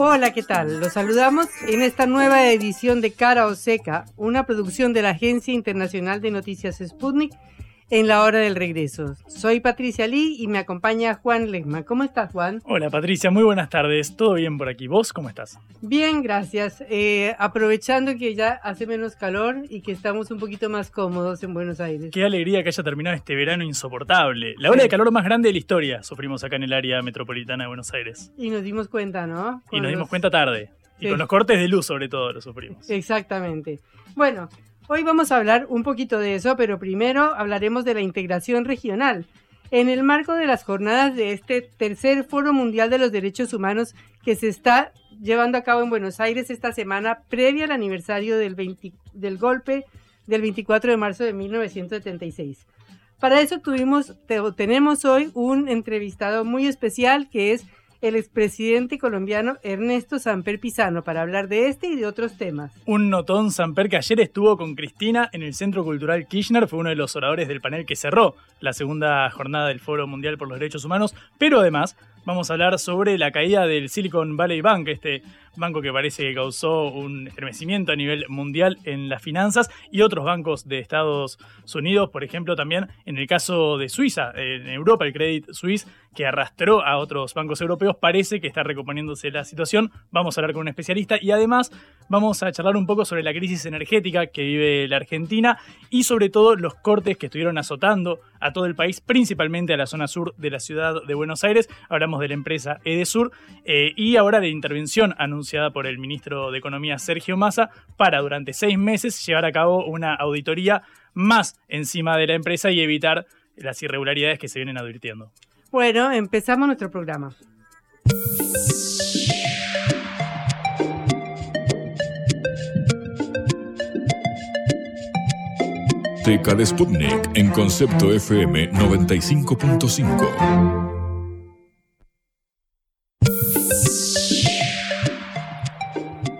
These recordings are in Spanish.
Hola, ¿qué tal? Los saludamos en esta nueva edición de Cara o Seca, una producción de la Agencia Internacional de Noticias Sputnik en la hora del regreso. Soy Patricia Lee y me acompaña Juan Legma. ¿Cómo estás, Juan? Hola, Patricia, muy buenas tardes. ¿Todo bien por aquí? ¿Vos cómo estás? Bien, gracias. Eh, aprovechando que ya hace menos calor y que estamos un poquito más cómodos en Buenos Aires. Qué alegría que haya terminado este verano insoportable. La ola de calor más grande de la historia sufrimos acá en el área metropolitana de Buenos Aires. Y nos dimos cuenta, ¿no? y nos dimos cuenta tarde. Y con los cortes de luz, sobre todo, lo sufrimos. Exactamente. Bueno, Hoy vamos a hablar un poquito de eso, pero primero hablaremos de la integración regional. En el marco de las jornadas de este tercer Foro Mundial de los Derechos Humanos que se está llevando a cabo en Buenos Aires esta semana, previa al aniversario del, golpe del 24 de marzo de 1976. Para eso tuvimos, tenemos hoy un entrevistado muy especial que es el expresidente colombiano Ernesto Samper Pizano para hablar de este y de otros temas. Un notón Samper que ayer estuvo con Cristina en el Centro Cultural Kirchner, fue uno de los oradores del panel que cerró la segunda jornada del Foro Mundial por los Derechos Humanos, pero además vamos a hablar sobre la caída del Silicon Valley Bank, este banco que parece que causó un estremecimiento a nivel mundial en las finanzas y otros bancos de Estados Unidos, por ejemplo, también en el caso de Suiza, en Europa, el Credit Suisse, que arrastró a otros bancos europeos, parece que está recomponiéndose la situación. Vamos a hablar con un especialista y además vamos a charlar un poco sobre la crisis energética que vive la Argentina y sobre todo los cortes que estuvieron azotando a todo el país, principalmente a la zona sur de la ciudad de Buenos Aires. Hablamos de la empresa Edesur eh, y ahora de intervención anunciada por el ministro de Economía Sergio Massa para durante seis meses llevar a cabo una auditoría más encima de la empresa y evitar las irregularidades que se vienen advirtiendo. Bueno, empezamos nuestro programa. Teca de Sputnik en concepto FM 95.5.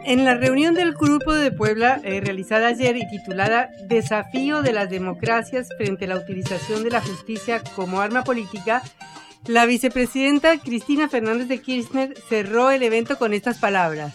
En la reunión del Grupo de Puebla eh, realizada ayer y titulada Desafío de las democracias frente a la utilización de la justicia como arma política, la vicepresidenta Cristina Fernández de Kirchner cerró el evento con estas palabras.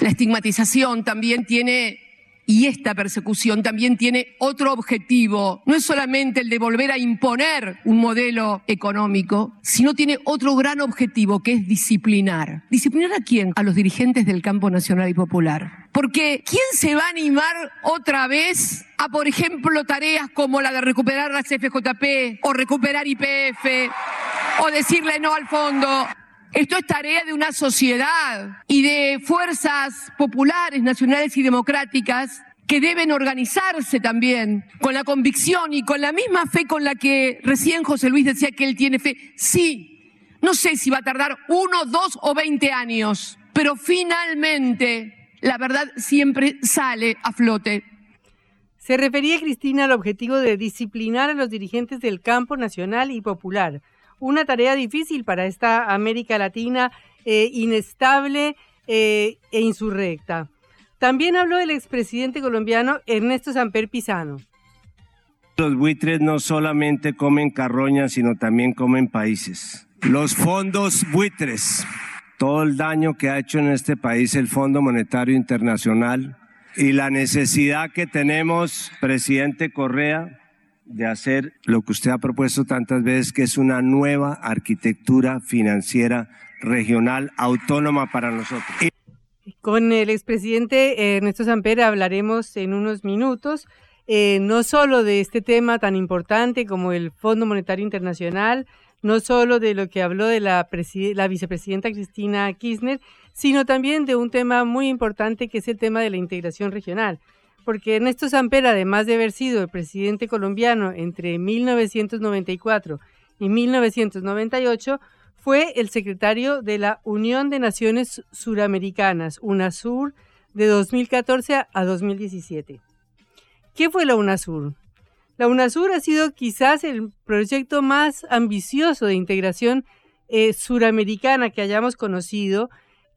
La estigmatización también tiene y esta persecución también tiene otro objetivo. No es solamente el de volver a imponer un modelo económico, sino tiene otro gran objetivo que es disciplinar. ¿Disciplinar a quién? A los dirigentes del campo nacional y popular. Porque ¿quién se va a animar otra vez a, por ejemplo, tareas como la de recuperar las FJP o recuperar IPF o decirle no al fondo? Esto es tarea de una sociedad y de fuerzas populares, nacionales y democráticas que deben organizarse también con la convicción y con la misma fe con la que recién José Luis decía que él tiene fe. Sí, no sé si va a tardar uno, dos o veinte años, pero finalmente la verdad siempre sale a flote. Se refería Cristina al objetivo de disciplinar a los dirigentes del campo nacional y popular una tarea difícil para esta América Latina eh, inestable eh, e insurrecta. También habló el expresidente colombiano Ernesto Samper Pizano. Los buitres no solamente comen carroñas, sino también comen países. Los fondos buitres, todo el daño que ha hecho en este país el Fondo Monetario Internacional y la necesidad que tenemos, presidente Correa, de hacer lo que usted ha propuesto tantas veces, que es una nueva arquitectura financiera regional autónoma para nosotros. Con el expresidente Ernesto Samper hablaremos en unos minutos. eh, no solo de este tema tan importante como el Fondo Monetario Internacional, no solo de lo que habló de la, la vicepresidenta Cristina Kirchner, sino también de un tema muy importante que es el tema de la integración regional. Porque Ernesto Samper, además de haber sido el presidente colombiano entre 1994 y 1998, fue el secretario de la Unión de Naciones Suramericanas, UNASUR, de 2014 a 2017. ¿Qué fue la UNASUR? La UNASUR ha sido quizás el proyecto más ambicioso de integración eh, suramericana que hayamos conocido,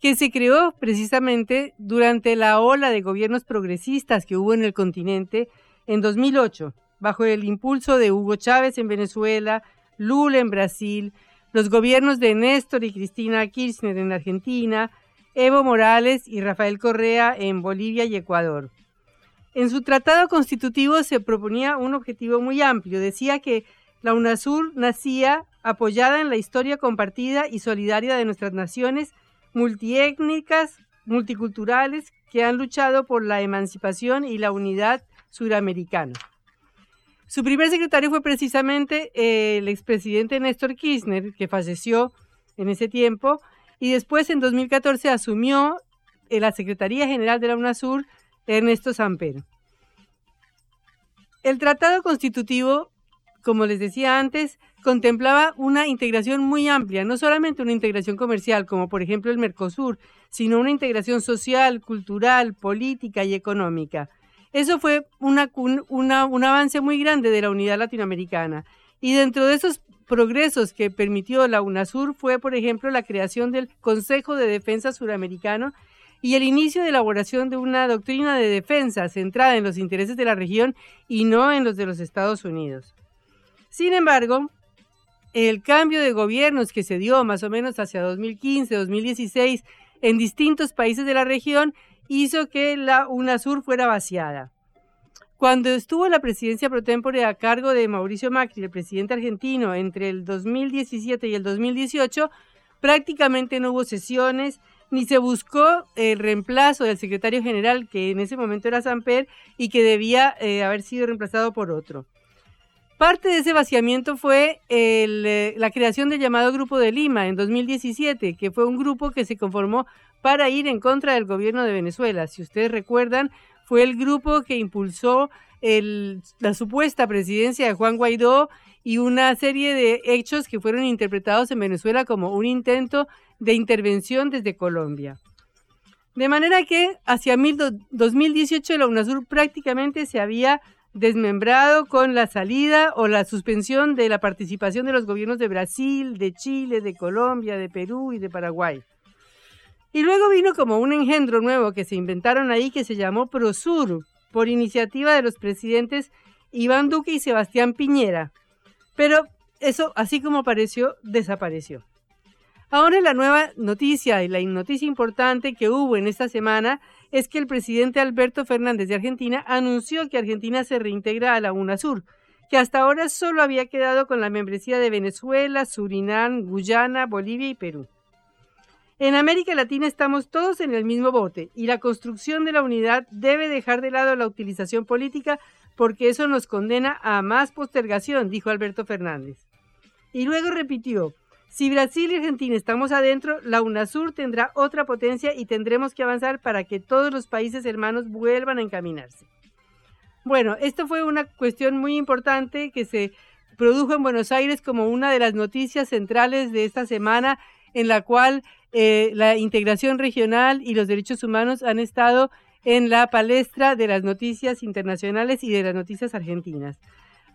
que se creó precisamente durante la ola de gobiernos progresistas que hubo en el continente en 2008, bajo el impulso de Hugo Chávez en Venezuela, Lula en Brasil, los gobiernos de Néstor y Cristina Kirchner en Argentina, Evo Morales y Rafael Correa en Bolivia y Ecuador. En su tratado constitutivo se proponía un objetivo muy amplio. Decía que la UNASUR nacía apoyada en la historia compartida y solidaria de nuestras naciones multiétnicas, multiculturales, que han luchado por la emancipación y la unidad suramericana. Su primer secretario fue precisamente el expresidente Néstor Kirchner, que falleció en ese tiempo, y después en 2014 asumió la Secretaría General de la UNASUR Ernesto Samper. El tratado constitutivo, como les decía antes, contemplaba una integración muy amplia, no solamente una integración comercial, como por ejemplo el Mercosur, sino una integración social, cultural, política y económica. Eso fue una, un avance muy grande de la unidad latinoamericana. Y dentro de esos progresos que permitió la UNASUR fue, por ejemplo, la creación del Consejo de Defensa Suramericano y el inicio de elaboración de una doctrina de defensa centrada en los intereses de la región y no en los de los Estados Unidos. Sin embargo, el cambio de gobiernos que se dio más o menos hacia 2015-2016 en distintos países de la región hizo que la UNASUR fuera vaciada. Cuando estuvo la presidencia pro tempore a cargo de Mauricio Macri, el presidente argentino, entre el 2017 y el 2018, prácticamente no hubo sesiones, ni se buscó el reemplazo del secretario general, que en ese momento era Samper, y que debía eh, haber sido reemplazado por otro. Parte de ese vaciamiento fue eh, la creación del llamado Grupo de Lima en 2017, que fue un grupo que se conformó para ir en contra del gobierno de Venezuela. Si ustedes recuerdan, fue el grupo que impulsó la supuesta presidencia de Juan Guaidó y una serie de hechos que fueron interpretados en Venezuela como un intento de intervención desde Colombia. De manera que hacia 2018 la UNASUR prácticamente se había desmembrado con la salida o la suspensión de la participación de los gobiernos de Brasil, de Chile, de Colombia, de Perú y de Paraguay. Y luego vino como un engendro nuevo que se inventaron ahí que se llamó Prosur, por iniciativa de los presidentes Iván Duque y Sebastián Piñera. Pero eso, así como apareció, desapareció. Ahora la nueva noticia y la noticia importante que hubo en esta semana es que el presidente Alberto Fernández de Argentina anunció que Argentina se reintegra a la UNASUR, que hasta ahora solo había quedado con la membresía de Venezuela, Surinam, Guyana, Bolivia y Perú. En América Latina estamos todos en el mismo bote y la construcción de la unidad debe dejar de lado la utilización política porque eso nos condena a más postergación, dijo Alberto Fernández. Y luego repitió, si Brasil y Argentina estamos adentro, la UNASUR tendrá otra potencia y tendremos que avanzar para que todos los países hermanos vuelvan a encaminarse. Bueno, esto fue una cuestión muy importante que se produjo en Buenos Aires como una de las noticias centrales de esta semana en la cual eh, la integración regional y los derechos humanos han estado en la palestra de las noticias internacionales y de las noticias argentinas.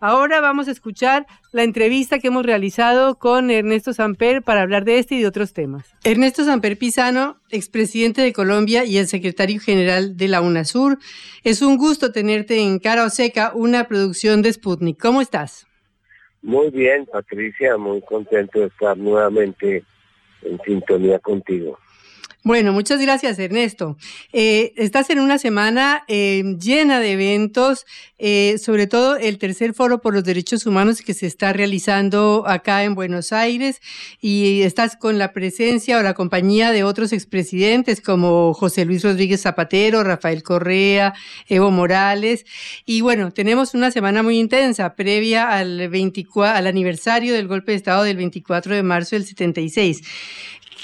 Ahora vamos a escuchar la entrevista que hemos realizado con Ernesto Samper para hablar de este y de otros temas. Ernesto Samper Pisano, expresidente de Colombia y el secretario general de la UNASUR, es un gusto tenerte en Cara o Seca, una producción de Sputnik. ¿Cómo estás? Muy bien, Patricia, muy contento de estar nuevamente en sintonía contigo. Bueno, muchas gracias Ernesto. Eh, estás en una semana eh, llena de eventos, eh, sobre todo el tercer foro por los derechos humanos que se está realizando acá en Buenos Aires y estás con la presencia o la compañía de otros expresidentes como José Luis Rodríguez Zapatero, Rafael Correa, Evo Morales y bueno, tenemos una semana muy intensa previa al, 24, al aniversario del golpe de Estado del 24 de marzo del 76.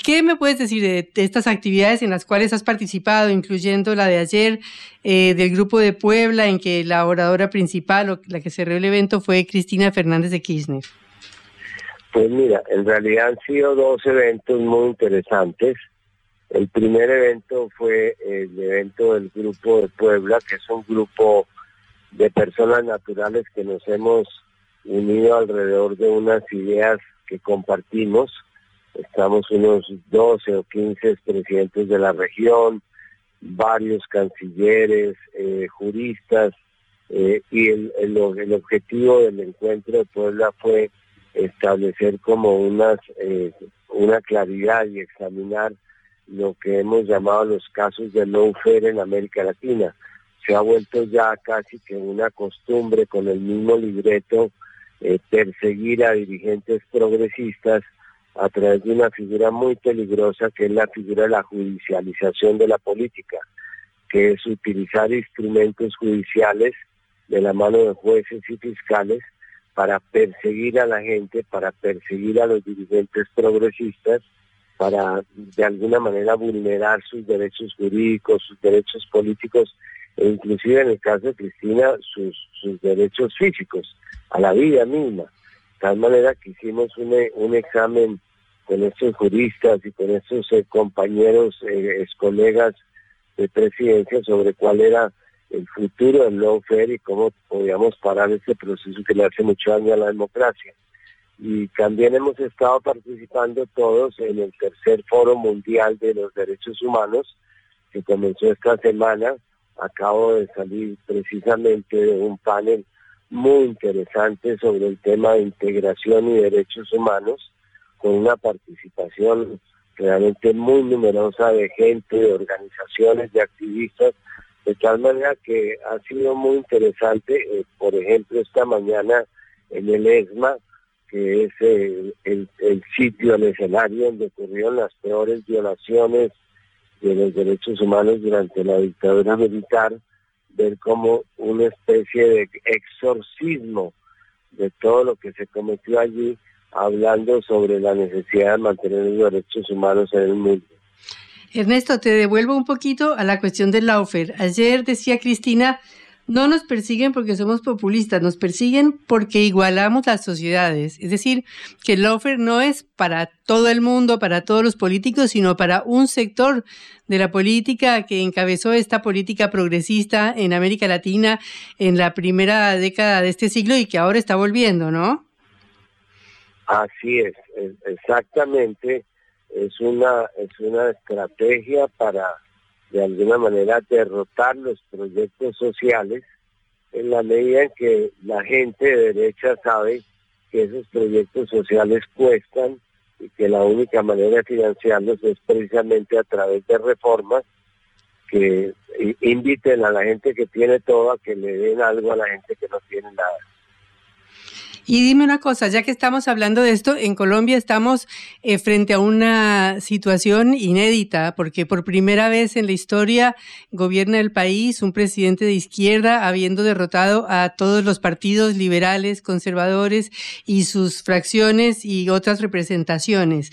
¿Qué me puedes decir de, estas actividades en las cuales has participado, incluyendo la de ayer eh, del grupo de Puebla, en que la oradora principal o la que cerró el evento fue Cristina Fernández de Kirchner? Pues mira, en realidad han sido dos eventos muy interesantes. El primer evento fue el evento del grupo de Puebla, que es un grupo de personas naturales que nos hemos unido alrededor de unas ideas que compartimos Estamos unos 12 o 15 presidentes de la región, varios cancilleres, eh, juristas, eh, y el, el, objetivo del encuentro de Puebla fue establecer como unas, eh, una claridad y examinar lo que hemos llamado los casos de lawfare en América Latina. Se ha vuelto ya casi que una costumbre con el mismo libreto perseguir a dirigentes progresistas a través de una figura muy peligrosa que es la figura de la judicialización de la política, que es utilizar instrumentos judiciales de la mano de jueces y fiscales para perseguir a la gente, para perseguir a los dirigentes progresistas, para de alguna manera vulnerar sus derechos jurídicos, sus derechos políticos e inclusive en el caso de Cristina sus, sus derechos físicos, a la vida misma. Tal manera que hicimos un, un examen con estos juristas y con estos eh, compañeros, eh, colegas de presidencia sobre cuál era el futuro del lawfare y cómo podíamos parar ese proceso que le hace mucho daño a la democracia. Y también hemos estado participando todos en el tercer foro mundial de los derechos humanos que comenzó esta semana. Acabo de salir precisamente de un panel muy interesante sobre el tema de integración y derechos humanos con una participación realmente muy numerosa de gente, de organizaciones, de activistas, de tal manera que ha sido muy interesante, eh, por ejemplo, esta mañana en el ESMA, que es el, el, sitio, el escenario donde ocurrieron las peores violaciones de los derechos humanos durante la dictadura militar, ver como una especie de exorcismo de todo lo que se cometió allí hablando sobre la necesidad de mantener los derechos humanos en el mundo. Ernesto, te devuelvo un poquito a la cuestión del Laufer. Ayer decía Cristina, no nos persiguen porque somos populistas, nos persiguen porque igualamos las sociedades. Es decir, que el Laufer no es para todo el mundo, para todos los políticos, sino para un sector de la política que encabezó esta política progresista en América Latina en la primera década de este siglo y que ahora está volviendo, ¿no? Así es, exactamente. Es una, es una estrategia para, de alguna manera, derrotar los proyectos sociales en la medida en que la gente de derecha sabe que esos proyectos sociales cuestan y que la única manera de financiarlos es precisamente a través de reformas que inviten a la gente que tiene todo a que le den algo a la gente que no tiene nada. Y dime una cosa, ya que estamos hablando de esto, en Colombia estamos eh, frente a una situación inédita, porque por primera vez en la historia gobierna el país un presidente de izquierda, habiendo derrotado a todos los partidos liberales, conservadores y sus fracciones y otras representaciones.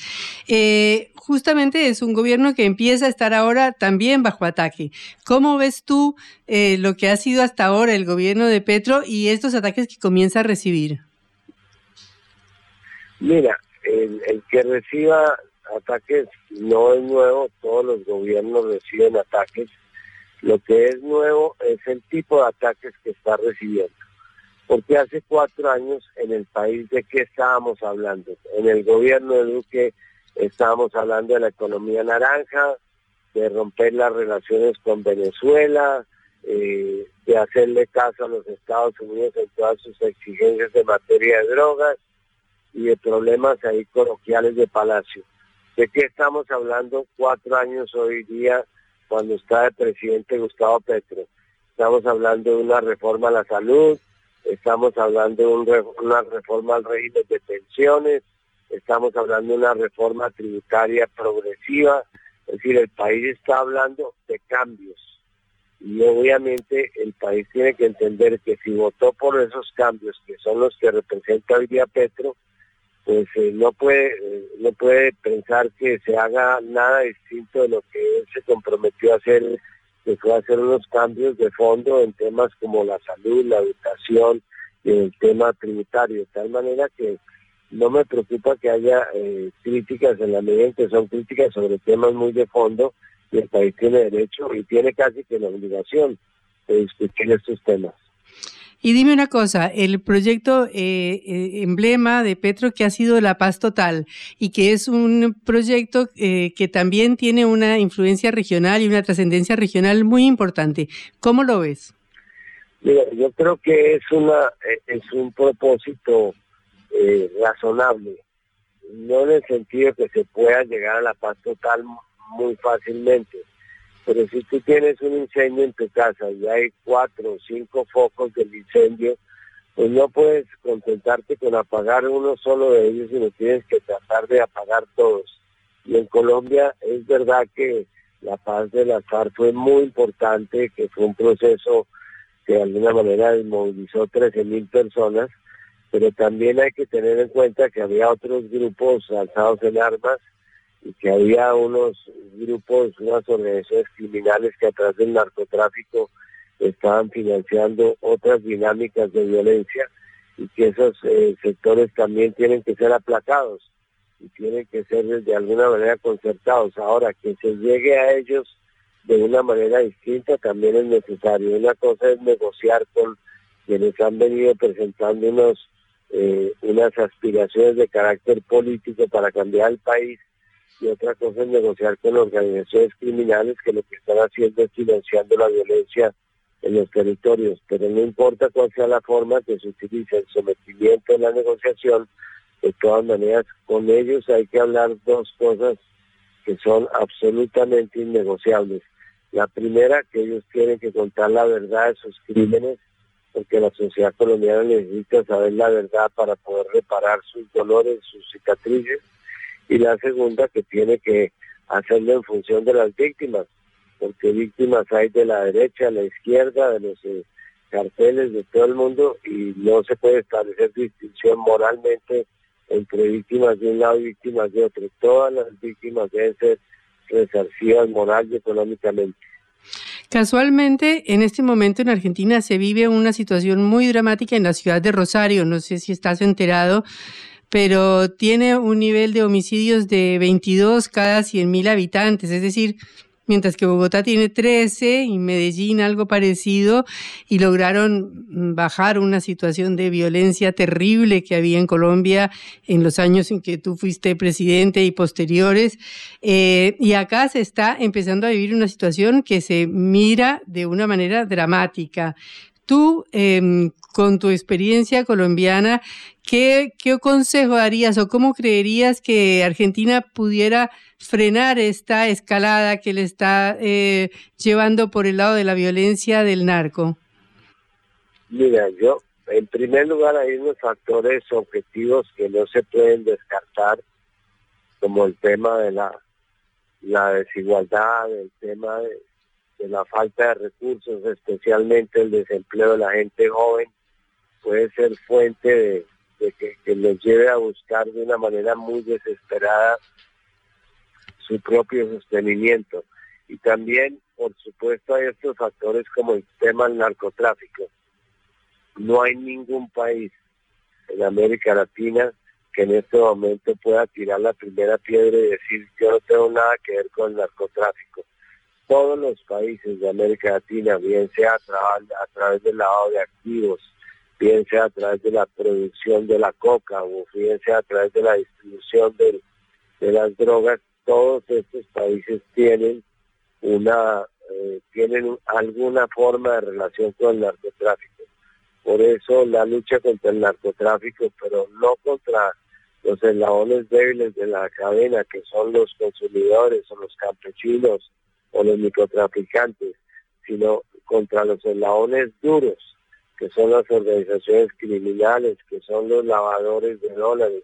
Eh, justamente es un gobierno que empieza a estar ahora también bajo ataque. ¿Cómo ves tú eh, lo que ha sido hasta ahora el gobierno de Petro y estos ataques que comienza a recibir? Mira, el, que reciba ataques no es nuevo, todos los gobiernos reciben ataques. Lo que es nuevo es el tipo de ataques que está recibiendo. Porque hace cuatro años en el país de qué estábamos hablando. En el gobierno de Duque estábamos hablando de la economía naranja, de romper las relaciones con Venezuela, eh, de hacerle caso a los Estados Unidos en todas sus exigencias de materia de drogas y de problemas ahí coloquiales de Palacio. ¿De qué estamos hablando cuatro años hoy día cuando está el presidente Gustavo Petro? Estamos hablando de una reforma a la salud, estamos hablando de una reforma al régimen de pensiones, estamos hablando de una reforma tributaria progresiva, es decir, el país está hablando de cambios. Y obviamente el país tiene que entender que si votó por esos cambios, que son los que representa hoy día Petro, pues eh, no puede eh, no puede pensar que se haga nada distinto de lo que él se comprometió a hacer, que fue hacer unos cambios de fondo en temas como la salud, la educación y el tema tributario, de tal manera que no me preocupa que haya eh, críticas en la medida en que son críticas sobre temas muy de fondo y el país tiene derecho y tiene casi que la obligación de discutir estos temas. Y dime una cosa, el proyecto eh, eh, emblema de Petro que ha sido la paz total y que es un proyecto que también tiene una influencia regional y una trascendencia regional muy importante. ¿Cómo lo ves? Mira, yo creo que es una es un propósito eh, razonable, no en el sentido que se pueda llegar a la paz total muy fácilmente, pero si tú tienes un incendio en tu casa y hay cuatro o cinco focos del incendio, pues no puedes contentarte con apagar uno solo de ellos, sino tienes que tratar de apagar todos. Y en Colombia es verdad que la paz de la FARC fue muy importante, que fue un proceso que de alguna manera desmovilizó 13 mil personas, pero también hay que tener en cuenta que había otros grupos alzados en armas y que había unos grupos, unas organizaciones criminales que a través del narcotráfico estaban financiando otras dinámicas de violencia y que esos eh, sectores también tienen que ser aplacados y tienen que ser de alguna manera concertados. Ahora, que se llegue a ellos de una manera distinta también es necesario. Una cosa es negociar con quienes han venido presentando unos eh, unas aspiraciones de carácter político para cambiar el país y otra cosa es negociar con organizaciones criminales que lo que están haciendo es financiando la violencia en los territorios, pero no importa cuál sea la forma que se utilice el sometimiento en la negociación, de todas maneras con ellos hay que hablar dos cosas que son absolutamente innegociables. La primera, que ellos tienen que contar la verdad de sus crímenes porque la sociedad colombiana necesita saber la verdad para poder reparar sus dolores, sus cicatrices, y la segunda que tiene que hacerlo en función de las víctimas, porque víctimas hay de la derecha, de la izquierda, de los eh, carteles de todo el mundo, y no se puede establecer distinción moralmente entre víctimas de un lado y víctimas de otro. Todas las víctimas deben ser resarcidas moral y económicamente. Casualmente, en este momento en Argentina se vive una situación muy dramática en la ciudad de Rosario. No sé si estás enterado, pero tiene un nivel de homicidios de 22 cada 100.000 habitantes. Es decir, mientras que Bogotá tiene 13 y Medellín algo parecido, y lograron bajar una situación de violencia terrible que había en Colombia en los años en que tú fuiste presidente y posteriores. Eh, y acá se está empezando a vivir una situación que se mira de una manera dramática. Tú, em, con tu experiencia colombiana, ¿qué, ¿qué consejo darías o cómo creerías que Argentina pudiera frenar esta escalada que le está eh, llevando por el lado de la violencia del narco? Mira, yo, en primer lugar, hay unos factores objetivos que no se pueden descartar, como el tema de la desigualdad, el tema de, la falta de recursos, especialmente el desempleo de la gente joven, puede ser fuente de, que, que nos lleve a buscar de una manera muy desesperada su propio sostenimiento. Y también, por supuesto, hay estos factores como el tema del narcotráfico. No hay ningún país en América Latina que en este momento pueda tirar la primera piedra y decir yo no tengo nada que ver con el narcotráfico. Todos los países de América Latina, bien sea a, a través del lavado de activos, bien sea a través de la producción de la coca o bien sea a través de la distribución de, las drogas, todos estos países tienen una eh, tienen alguna forma de relación con el narcotráfico. Por eso la lucha contra el narcotráfico, pero no contra los eslabones débiles de la cadena, que son los consumidores o los campesinos o los microtraficantes, sino contra los eslabones duros, que son las organizaciones criminales, que son los lavadores de dólares,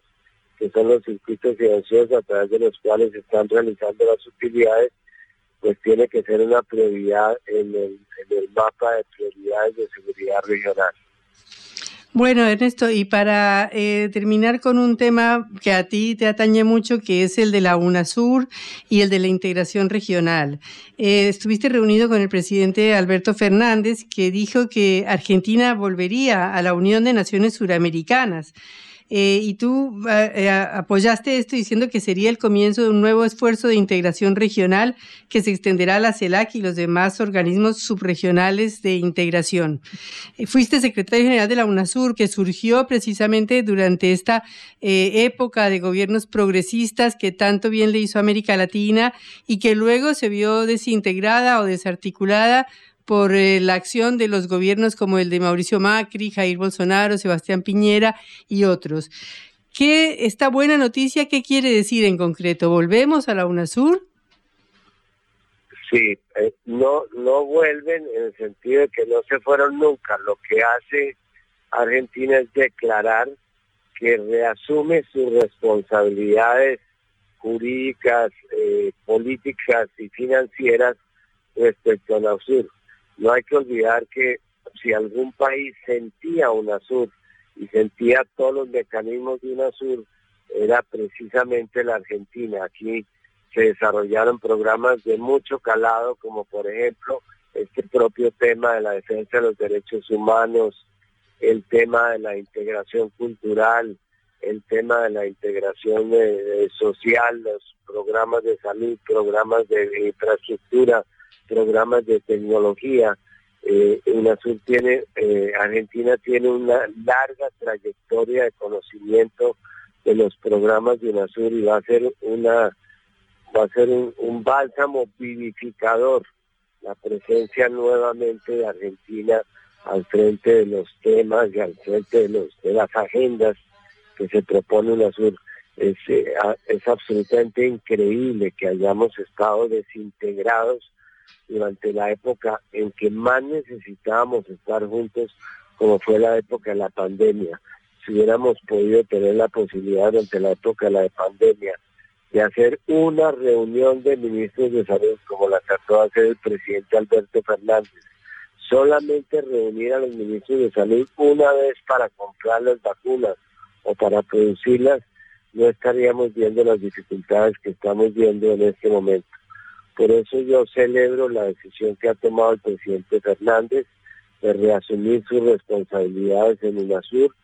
que son los circuitos financieros a través de los cuales se están realizando las utilidades, pues tiene que ser una prioridad en el, en el mapa de prioridades de seguridad regional. Bueno, Ernesto, y para eh, terminar con un tema que a ti te atañe mucho, que es el de la UNASUR y el de la integración regional. Eh, estuviste reunido con el presidente Alberto Fernández, que dijo que Argentina volvería a la Unión de Naciones Suramericanas. Eh, y tú eh, eh, apoyaste esto diciendo que sería el comienzo de un nuevo esfuerzo de integración regional que se extenderá a la CELAC y los demás organismos subregionales de integración. fuiste secretario general de la UNASUR, que surgió precisamente durante esta época de gobiernos progresistas que tanto bien le hizo a América Latina y que luego se vio desintegrada o desarticulada por eh, la acción de los gobiernos como el de Mauricio Macri, Jair Bolsonaro, Sebastián Piñera y otros. ¿Qué, esta buena noticia, qué quiere decir en concreto? ¿Volvemos a la UNASUR? Sí, eh, no, no vuelven en el sentido de que no se fueron nunca. Lo que hace Argentina es declarar que reasume sus responsabilidades jurídicas, eh, políticas y financieras respecto a la UNASUR. No hay que olvidar que si algún país sentía UNASUR y sentía todos los mecanismos de UNASUR, era precisamente la Argentina. Aquí se desarrollaron programas de mucho calado, como por ejemplo este propio tema de la defensa de los derechos humanos, el tema de la integración cultural, el tema de la integración eh, social, los programas de salud, programas de infraestructura, programas de tecnología. Eh, UNASUR tiene, eh, Argentina tiene una larga trayectoria de conocimiento de los programas de UNASUR y va a ser una va a ser un, bálsamo vivificador la presencia nuevamente de Argentina al frente de los temas y al frente de los de las agendas que se propone UNASUR. Es, eh, es absolutamente increíble que hayamos estado desintegrados durante la época en que más necesitábamos estar juntos, como fue la época de la pandemia. Si hubiéramos podido tener la posibilidad durante la época de la pandemia de hacer una reunión de ministros de salud como la trató de hacer el presidente Alberto Fernández, solamente reunir a los ministros de salud una vez para comprar las vacunas o para producirlas, no estaríamos viendo las dificultades que estamos viendo en este momento. Por eso yo celebro la decisión que ha tomado el presidente Fernández de reasumir sus responsabilidades en UNASUR.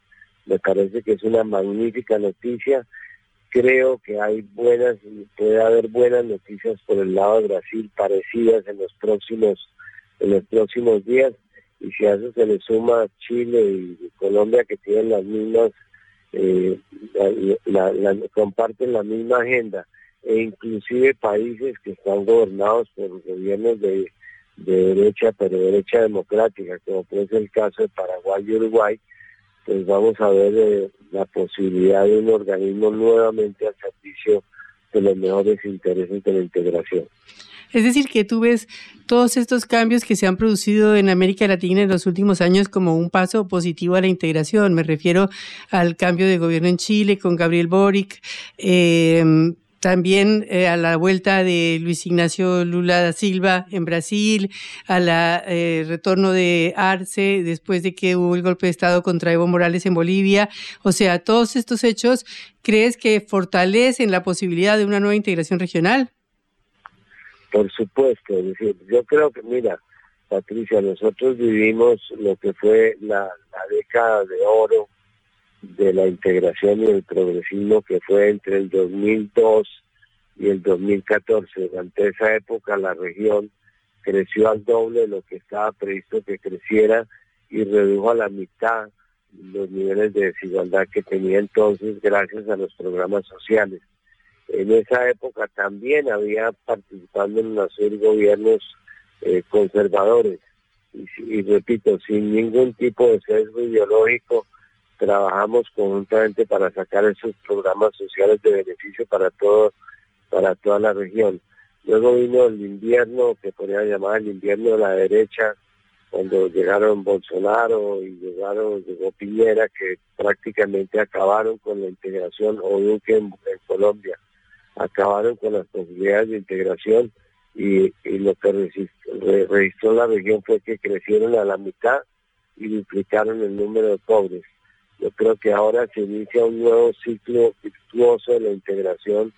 Me parece que es una magnífica noticia. Creo que hay buenas, puede haber buenas noticias por el lado de Brasil parecidas en los próximos, en los próximos días. Y si a eso se le suma Chile y Colombia que tienen las mismas, eh, comparten la misma agenda e inclusive países que están gobernados por gobiernos de, derecha, pero derecha democrática, como puede ser el caso de Paraguay y Uruguay, pues vamos a ver eh, la posibilidad de un organismo nuevamente al servicio de los mejores intereses de la integración. Es decir, que tú ves todos estos cambios que se han producido en América Latina en los últimos años como un paso positivo a la integración. Me refiero al cambio de gobierno en Chile con Gabriel Boric, eh, también eh, a la vuelta de Luis Ignacio Lula da Silva en Brasil, a la eh, retorno de Arce después de que hubo el golpe de Estado contra Evo Morales en Bolivia. O sea, todos estos hechos, ¿crees que fortalecen la posibilidad de una nueva integración regional? Por supuesto, es decir, yo creo que, mira, Patricia, nosotros vivimos lo que fue la, la década de oro de la integración y el progresismo que fue entre el 2002 y el 2014. Durante esa época la región creció al doble de lo que estaba previsto que creciera y redujo a la mitad los niveles de desigualdad que tenía entonces gracias a los programas sociales. En esa época también había participando en de gobiernos eh, conservadores y, y repito, sin ningún tipo de sesgo ideológico trabajamos conjuntamente para sacar esos programas sociales de beneficio para todo, para toda la región. Luego vino el invierno, que podría llamar el invierno de la derecha, cuando llegaron Bolsonaro y llegaron, llegó Piñera, que prácticamente acabaron con la integración, o Duque en, Colombia, acabaron con las posibilidades de integración y, lo que registró la región fue que crecieron a la mitad y duplicaron el número de pobres. Yo creo que ahora se inicia un nuevo ciclo virtuoso de la integración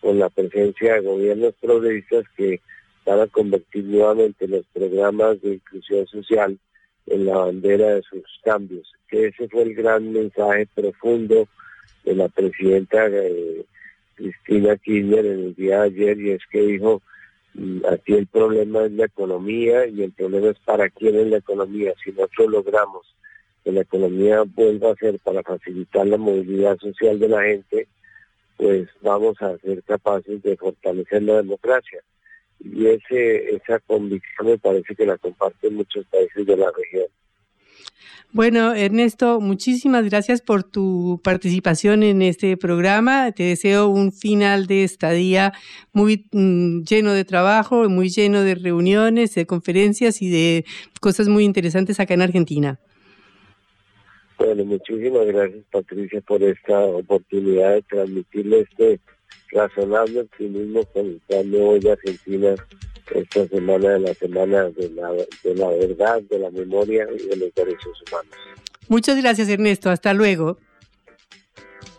con la presencia de gobiernos progresistas que van a convertir nuevamente los programas de inclusión social en la bandera de sus cambios. Ese fue el gran mensaje profundo de la presidenta eh, Cristina Kirchner en el día de ayer y es que dijo mm, aquí el problema es la economía y el problema es para quién es la economía. Si nosotros logramos que la economía vuelva a ser para facilitar la movilidad social de la gente, pues vamos a ser capaces de fortalecer la democracia y ese, esa convicción me parece que la comparten muchos países de la región. Bueno, Ernesto, muchísimas gracias por tu participación en este programa. Te deseo un final de estadía muy mm, lleno de trabajo, muy lleno de reuniones, de conferencias y de cosas muy interesantes acá en Argentina. Bueno, muchísimas gracias Patricia por esta oportunidad de transmitirle este razonable optimismo con cuando hoy Argentina esta semana de la semana de la, de la verdad, de la memoria y de los derechos humanos. Muchas gracias Ernesto, hasta luego.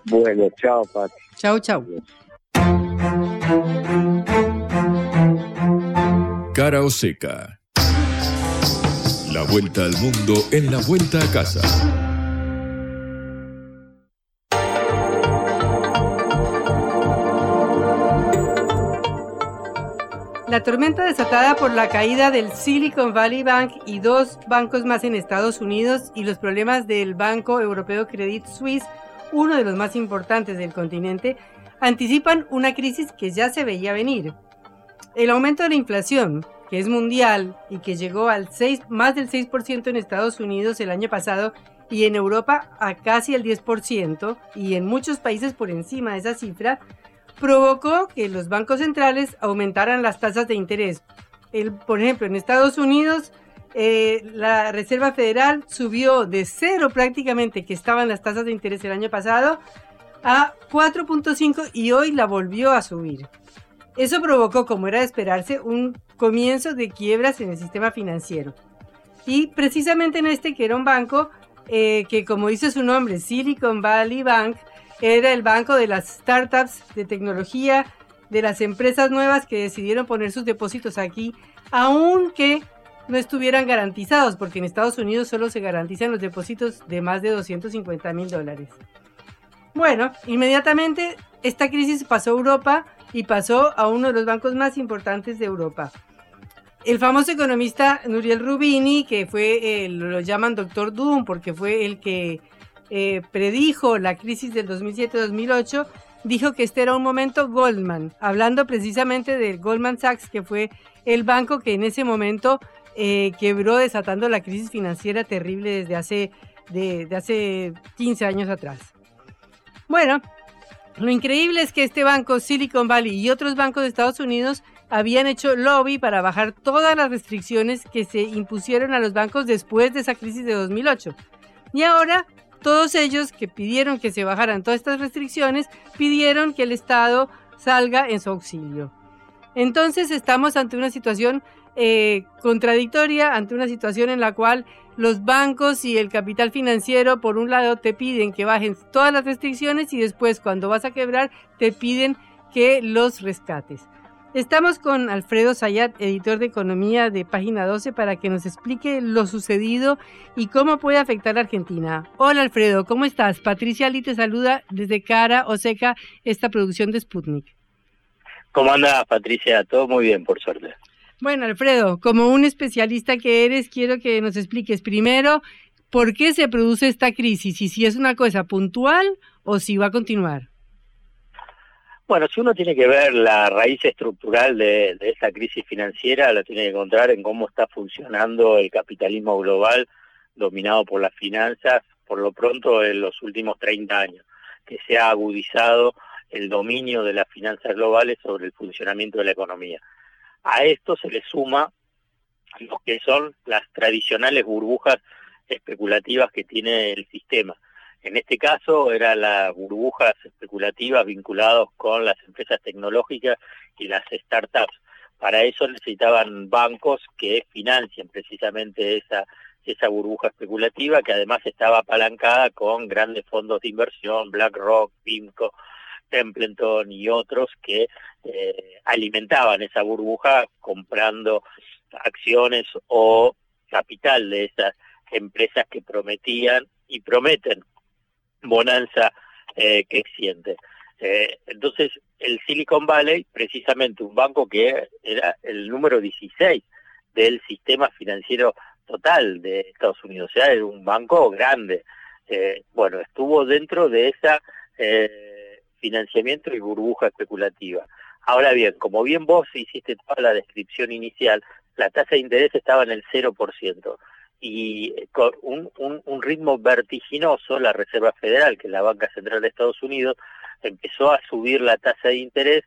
Bueno, chao Pati. Chao, chao. Cara o seca. La vuelta al mundo en la vuelta a casa. La tormenta desatada por la caída del Silicon Valley Bank y dos bancos más en Estados Unidos y los problemas del Banco Europeo Credit Suisse, uno de los más importantes del continente, anticipan una crisis que ya se veía venir. El aumento de la inflación, que es mundial y que llegó al 6, más del 6% en Estados Unidos el año pasado y en Europa a casi el 10% y en muchos países por encima de esa cifra, provocó que los bancos centrales aumentaran las tasas de interés. Por ejemplo, en Estados Unidos, eh, la Reserva Federal subió de cero prácticamente, que estaban las tasas de interés el año pasado, a 4.5 y hoy la volvió a subir. Eso provocó, como era de esperarse, un comienzo de quiebras en el sistema financiero. Y precisamente en este, que era un banco eh, que, como dice su nombre, Silicon Valley Bank, era el banco de las startups de tecnología, de las empresas nuevas que decidieron poner sus depósitos aquí, aunque no estuvieran garantizados, porque en Estados Unidos solo se garantizan los depósitos de más de 250 mil dólares. Bueno, inmediatamente esta crisis pasó a Europa y pasó a uno de los bancos más importantes de Europa. El famoso economista Nuriel Rubini, que fue, lo llaman Doctor Doom, porque fue el que eh, predijo la crisis del 2007-2008, dijo que este era un momento Goldman, hablando precisamente del Goldman Sachs, que fue el banco que en ese momento eh, quebró desatando la crisis financiera terrible desde hace, de, hace 15 años atrás. Bueno, lo increíble es que este banco, Silicon Valley y otros bancos de Estados Unidos habían hecho lobby para bajar todas las restricciones que se impusieron a los bancos después de esa crisis de 2008. Y ahora todos ellos que pidieron que se bajaran todas estas restricciones, pidieron que el Estado salga en su auxilio. Entonces estamos ante una situación eh, contradictoria, ante una situación en la cual los bancos y el capital financiero, por un lado, te piden que bajen todas las restricciones y después, cuando vas a quebrar, te piden que los rescates. Estamos con Alfredo Sayat, editor de Economía de Página 12, para que nos explique lo sucedido y cómo puede afectar a Argentina. Hola Alfredo, ¿cómo estás? Patricia Ali te saluda desde Cara o Seca, esta producción de Sputnik. ¿Cómo anda Patricia? Todo muy bien, por suerte. Bueno, Alfredo, como un especialista que eres, quiero que nos expliques primero por qué se produce esta crisis y si es una cosa puntual o si va a continuar. Bueno, si uno tiene que ver la raíz estructural de, esta crisis financiera, la tiene que encontrar en cómo está funcionando el capitalismo global dominado por las finanzas por lo pronto en los últimos 30 años, que se ha agudizado el dominio de las finanzas globales sobre el funcionamiento de la economía. A esto se le suma lo que son las tradicionales burbujas especulativas que tiene el sistema. En este caso eran las burbujas especulativas vinculadas con las empresas tecnológicas y las startups. Para eso necesitaban bancos que financien precisamente esa, burbuja especulativa que además estaba apalancada con grandes fondos de inversión, BlackRock, PIMCO, Templeton y otros que eh, alimentaban esa burbuja comprando acciones o capital de esas empresas que prometían y prometen bonanza eh, que siente. Eh, entonces, el Silicon Valley, precisamente un banco que era el número 16 del sistema financiero total de Estados Unidos, o sea, era un banco grande. Eh, bueno, estuvo dentro de esa eh, financiamiento y burbuja especulativa. Ahora bien, como bien vos hiciste toda la descripción inicial, la tasa de interés estaba en el 0% y con un, un, un, ritmo vertiginoso la Reserva Federal, que es la banca central de Estados Unidos, empezó a subir la tasa de interés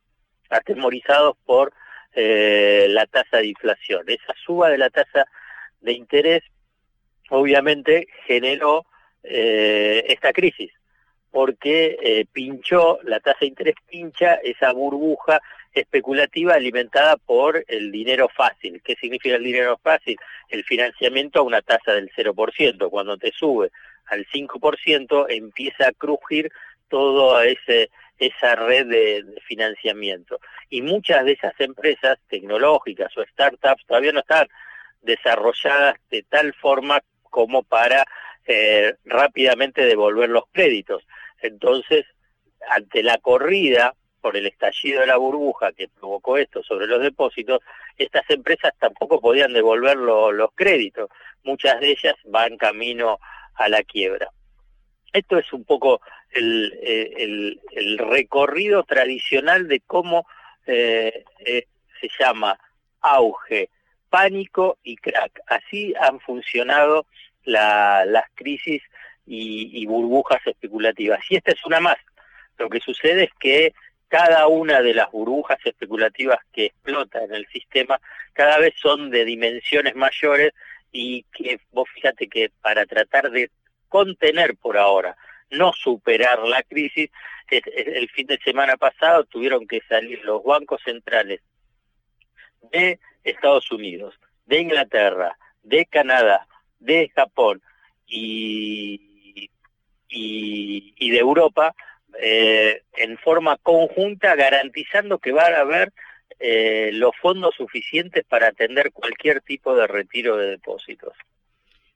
atemorizados por eh, la tasa de inflación. Esa suba de la tasa de interés obviamente generó eh, esta crisis porque eh, pinchó, la tasa de interés pincha esa burbuja especulativa alimentada por el dinero fácil. ¿Qué significa el dinero fácil? El financiamiento a una tasa del 0%. Cuando te sube al 5%, empieza a crujir toda esa red de, de, financiamiento. Y muchas de esas empresas tecnológicas o startups todavía no están desarrolladas de tal forma como para eh, rápidamente devolver los créditos. Entonces, ante la corrida por el estallido de la burbuja que provocó esto sobre los depósitos, estas empresas tampoco podían devolver lo, los créditos. Muchas de ellas van camino a la quiebra. Esto es un poco el, el recorrido tradicional de cómo eh, eh, se llama auge, pánico y crack. Así han funcionado la, las crisis y, y burbujas especulativas. Y esta es una más. Lo que sucede es que cada una de las burbujas especulativas que explota en el sistema cada vez son de dimensiones mayores y que vos fíjate que para tratar de contener por ahora, no superar la crisis, el fin de semana pasado tuvieron que salir los bancos centrales de Estados Unidos, de Inglaterra, de Canadá, de Japón y, y, y de Europa eh, en forma conjunta garantizando que va a haber eh, los fondos suficientes para atender cualquier tipo de retiro de depósitos.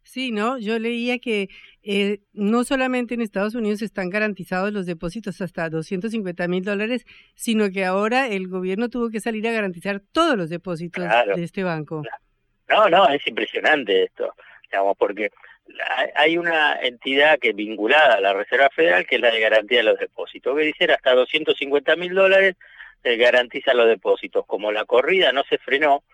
Sí, ¿no? Yo leía que eh, no solamente en Estados Unidos están garantizados los depósitos hasta 250 mil dólares, sino que ahora el gobierno tuvo que salir a garantizar todos los depósitos claro. de este banco. No, no, es impresionante esto, digamos, porque hay una entidad que es vinculada a la Reserva Federal, que es la de garantía de los depósitos, que dicen hasta 250 mil dólares eh, garantiza los depósitos. Como la corrida no se frenó,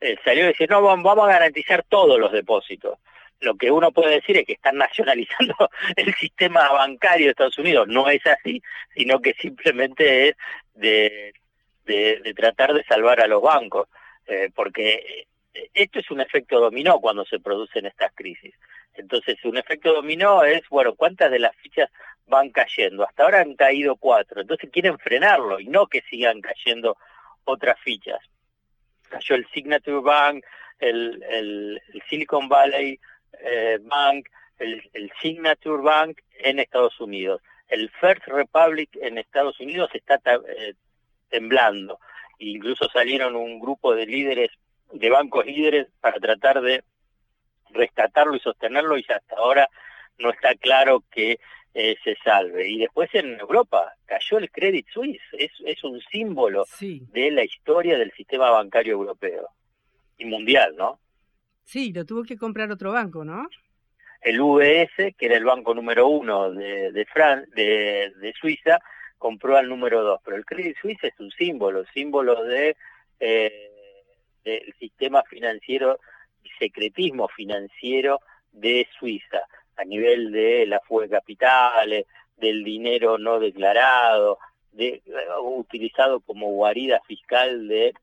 eh, salió a decir, no, vamos a garantizar todos los depósitos. Lo que uno puede decir es que están nacionalizando el sistema bancario de Estados Unidos. No es así, sino que simplemente es de, de, tratar de salvar a los bancos, eh, porque esto es un efecto dominó cuando se producen estas crisis. Entonces, un efecto dominó es, bueno, ¿cuántas de las fichas van cayendo? Hasta ahora han caído cuatro, entonces quieren frenarlo y no que sigan cayendo otras fichas. Cayó el Signature Bank, el, el, Silicon Valley eh, Bank, el, el Signature Bank en Estados Unidos. El First Republic en Estados Unidos está eh, temblando. Incluso salieron un grupo de líderes, de bancos líderes, para tratar de rescatarlo y sostenerlo y hasta ahora no está claro que eh, se salve. Y después en Europa cayó el Credit Suisse, es, es un símbolo sí. de la historia del sistema bancario europeo y mundial, ¿no? Sí, lo tuvo que comprar otro banco, ¿no? El UBS, que era el banco número uno de, de, Fran de, de Suiza, compró al número dos, pero el Credit Suisse es un símbolo, símbolo de eh, del sistema financiero secretismo financiero de Suiza. a nivel de la fuga de capitales, del dinero no declarado, de, utilizado como guarida fiscal de,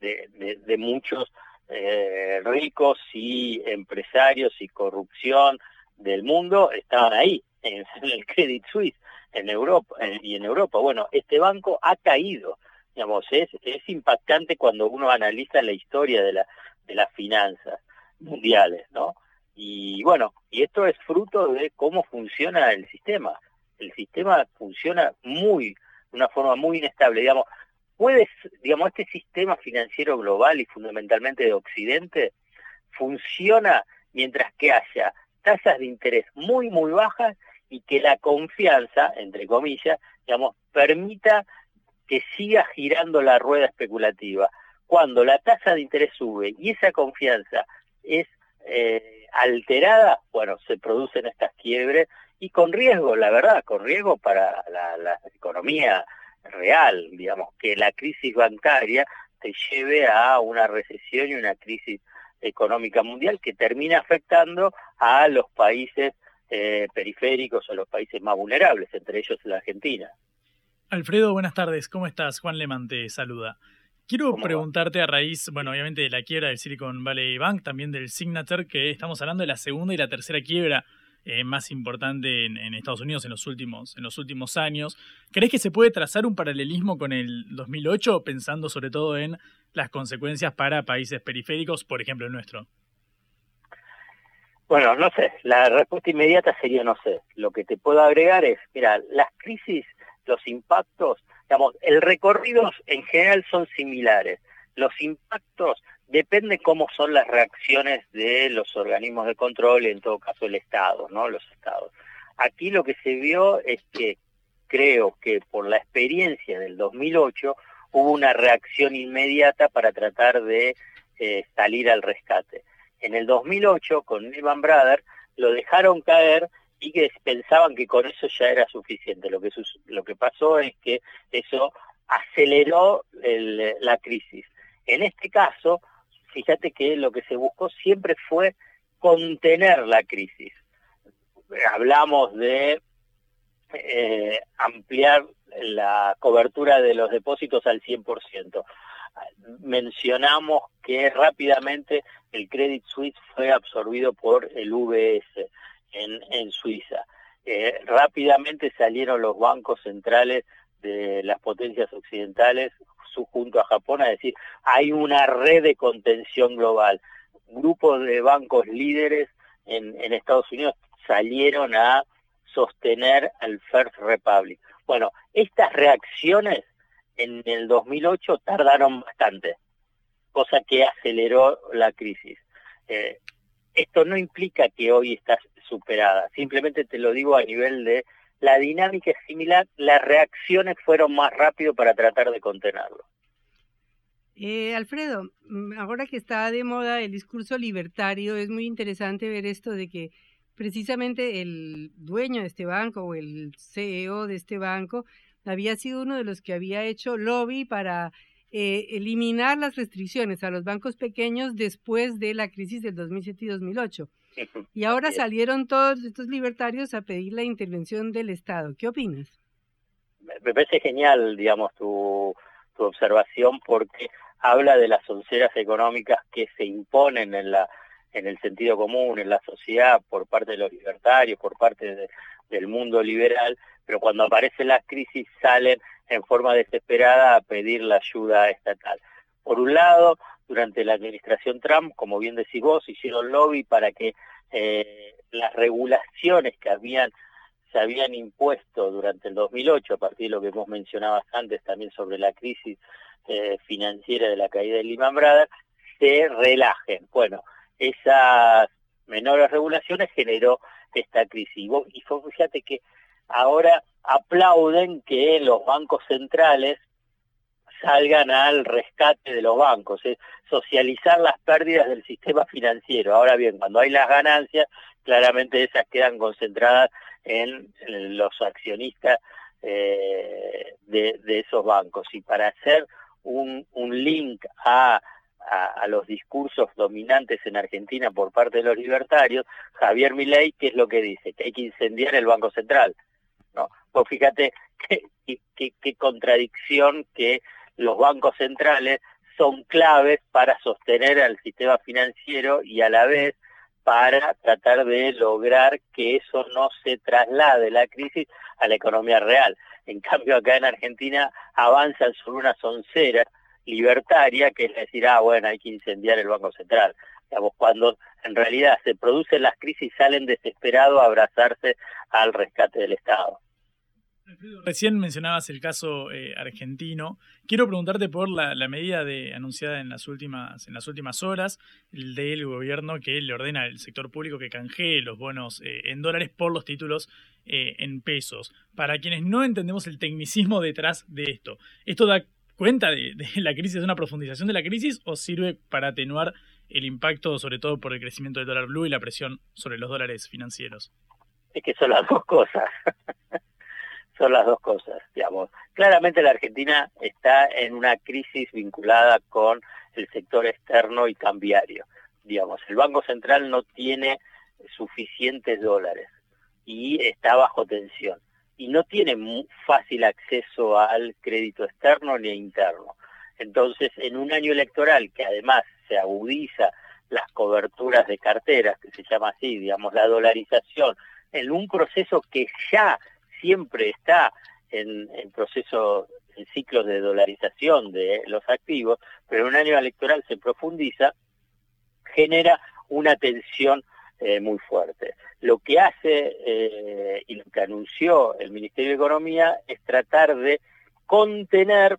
de, muchos eh, ricos y empresarios y corrupción del mundo estaban ahí, en, el Credit Suisse, en Europa, y en Europa. Bueno, este banco ha caído, digamos, es, es impactante cuando uno analiza la historia de, la, de las finanzas mundiales, ¿no? Y bueno, y esto es fruto de cómo funciona el sistema. El sistema funciona muy, de una forma muy inestable. Digamos, puedes, digamos, este sistema financiero global y fundamentalmente de Occidente funciona mientras que haya tasas de interés muy, muy bajas y que la confianza, entre comillas, digamos, permita que siga girando la rueda especulativa. Cuando la tasa de interés sube y esa confianza es eh, alterada, bueno, se producen estas quiebres y con riesgo, la verdad, con riesgo para la, economía real, digamos, que la crisis bancaria te lleve a una recesión y una crisis económica mundial que termina afectando a los países eh, periféricos o los países más vulnerables, entre ellos la Argentina. Alfredo, buenas tardes, ¿cómo estás? Juan Lemán te saluda. Quiero preguntarte a raíz, bueno, obviamente de la quiebra del Silicon Valley Bank, también del Signature, que estamos hablando de la segunda y la tercera quiebra eh, más importante en, Estados Unidos en los, últimos, en los últimos años. ¿Crees que se puede trazar un paralelismo con el 2008, pensando sobre todo en las consecuencias para países periféricos, por ejemplo el nuestro? Bueno, no sé, la respuesta inmediata sería no sé. Lo que te puedo agregar es, mira, las crisis, los impactos, digamos, el recorrido en general son similares. Los impactos Depende cómo son las reacciones de los organismos de control, en todo caso el Estado, ¿no? Los Estados. Aquí lo que se vio es que creo que por la experiencia del 2008 hubo una reacción inmediata para tratar de eh, salir al rescate. En el 2008, con Lehman Brothers, lo dejaron caer y que pensaban que con eso ya era suficiente. Lo que, lo que pasó es que eso aceleró la crisis. En este caso, fíjate que lo que se buscó siempre fue contener la crisis. Hablamos de eh, ampliar la cobertura de los depósitos al 100%. Mencionamos que rápidamente el Credit Suisse fue absorbido por el UBS en, Suiza. Eh, rápidamente salieron los bancos centrales de las potencias occidentales junto a Japón a decir, hay una red de contención global. Grupos de bancos líderes en, en Estados Unidos salieron a sostener al First Republic. Bueno, estas reacciones en el 2008 tardaron bastante, cosa que aceleró la crisis. Eh, esto no implica que hoy está superada, simplemente te lo digo a nivel de la dinámica es similar, las reacciones fueron más rápido para tratar de contenerlo. Eh, Alfredo, mm, ahora que está de moda el discurso libertario, es muy interesante ver esto de que precisamente el dueño de este banco o el CEO de este banco había sido uno de los que había hecho lobby para eh, eliminar las restricciones a los bancos pequeños después de la crisis del 2007 y 2008. Y ahora salieron todos estos libertarios a pedir la intervención del Estado. ¿Qué opinas? Me parece genial, digamos, tu, tu observación porque habla de las onceras económicas que se imponen en la en el sentido común, en la sociedad, por parte de los libertarios, por parte del mundo liberal, pero cuando aparecen las crisis salen en forma desesperada a pedir la ayuda estatal. Por un lado, durante la administración Trump, como bien decís vos, hicieron lobby para que eh, las regulaciones que habían se habían impuesto durante el 2008, a partir de lo que vos mencionabas antes también sobre la crisis eh, financiera de la caída de Lehman Brothers, se relajen. Bueno, esas menores regulaciones generó esta crisis. Y, vos, y fíjate que ahora aplauden que los bancos centrales salgan al rescate de los bancos, es socializar las pérdidas del sistema financiero. Ahora bien, cuando hay las ganancias, claramente esas quedan concentradas en, los accionistas eh, de, esos bancos. Y para hacer un, link a, a, los discursos dominantes en Argentina por parte de los libertarios, Javier Milei, ¿qué es lo que dice? Que hay que incendiar el Banco Central. ¿no? Pues fíjate qué, qué contradicción que los bancos centrales son claves para sostener al sistema financiero y a la vez para tratar de lograr que eso no se traslade la crisis a la economía real. En cambio, acá en Argentina avanzan sobre una soncera libertaria, que es decir, ah, bueno, hay que incendiar el Banco Central. Digamos, cuando en realidad se producen las crisis, salen desesperados a abrazarse al rescate del Estado. Recién mencionabas el caso eh, argentino. Quiero preguntarte por la, medida de, anunciada en las últimas horas del gobierno que le ordena al sector público que canjee los bonos eh, en dólares por los títulos eh, en pesos. Para quienes no entendemos el tecnicismo detrás de esto, ¿esto da cuenta de, de la crisis, es una profundización de la crisis o sirve para atenuar el impacto, sobre todo por el crecimiento del dólar blue y la presión sobre los dólares financieros? Es que son las dos cosas. Son las dos cosas, digamos. Claramente la Argentina está en una crisis vinculada con el sector externo y cambiario. Digamos, el Banco Central no tiene suficientes dólares y está bajo tensión y no tiene fácil acceso al crédito externo ni interno. Entonces, en un año electoral que además se agudiza las coberturas de carteras, que se llama así, digamos, la dolarización, en un proceso que ya siempre está en, en proceso, en ciclos de dolarización de los activos, pero en un año electoral se profundiza, genera una tensión eh, muy fuerte. Lo que hace eh, y lo que anunció el Ministerio de Economía es tratar de contener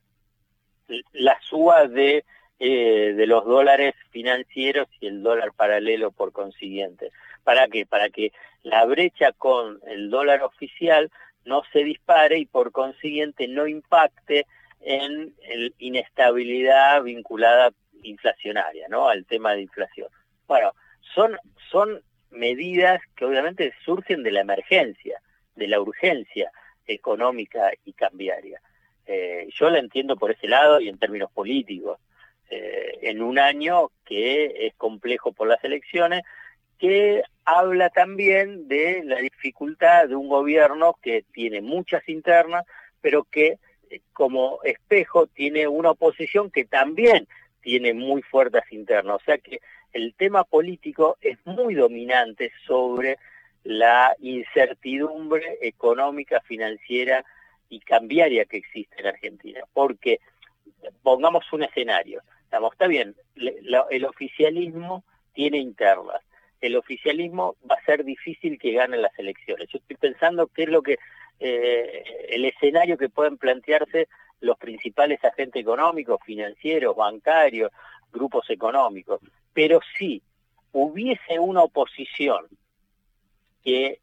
la suba de, eh, de los dólares financieros y el dólar paralelo por consiguiente. ¿Para qué? Para que la brecha con el dólar oficial no se dispare y por consiguiente no impacte en la inestabilidad vinculada inflacionaria, ¿no? Al tema de inflación. Bueno, son, son medidas que obviamente surgen de la emergencia, de la urgencia económica y cambiaria. Eh, yo la entiendo por ese lado y en términos políticos. Eh, en un año que es complejo por las elecciones, que habla también de la dificultad de un gobierno que tiene muchas internas, pero que eh, como espejo tiene una oposición que también tiene muy fuertes internas. O sea que el tema político es muy dominante sobre la incertidumbre económica, financiera y cambiaria que existe en Argentina. Porque, pongamos un escenario, estamos, está bien, el oficialismo tiene internas, el oficialismo va a ser difícil que gane las elecciones. Yo estoy pensando qué es lo que eh, el escenario que pueden plantearse los principales agentes económicos, financieros, bancarios, grupos económicos. Pero si hubiese una oposición que,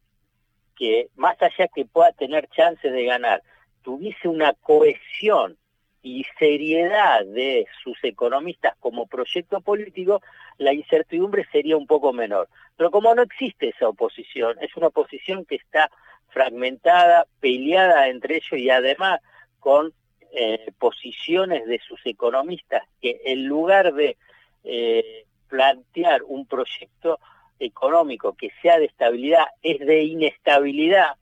que más allá que pueda tener chances de ganar, tuviese una cohesión y seriedad de sus economistas como proyecto político, la incertidumbre sería un poco menor. Pero como no existe esa oposición, es una oposición que está fragmentada, peleada entre ellos y además con eh, posiciones de sus economistas que en lugar de eh, plantear un proyecto económico que sea de estabilidad, es de inestabilidad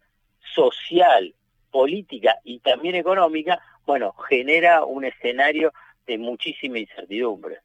social, política y también económica, bueno, genera un escenario de muchísima incertidumbre.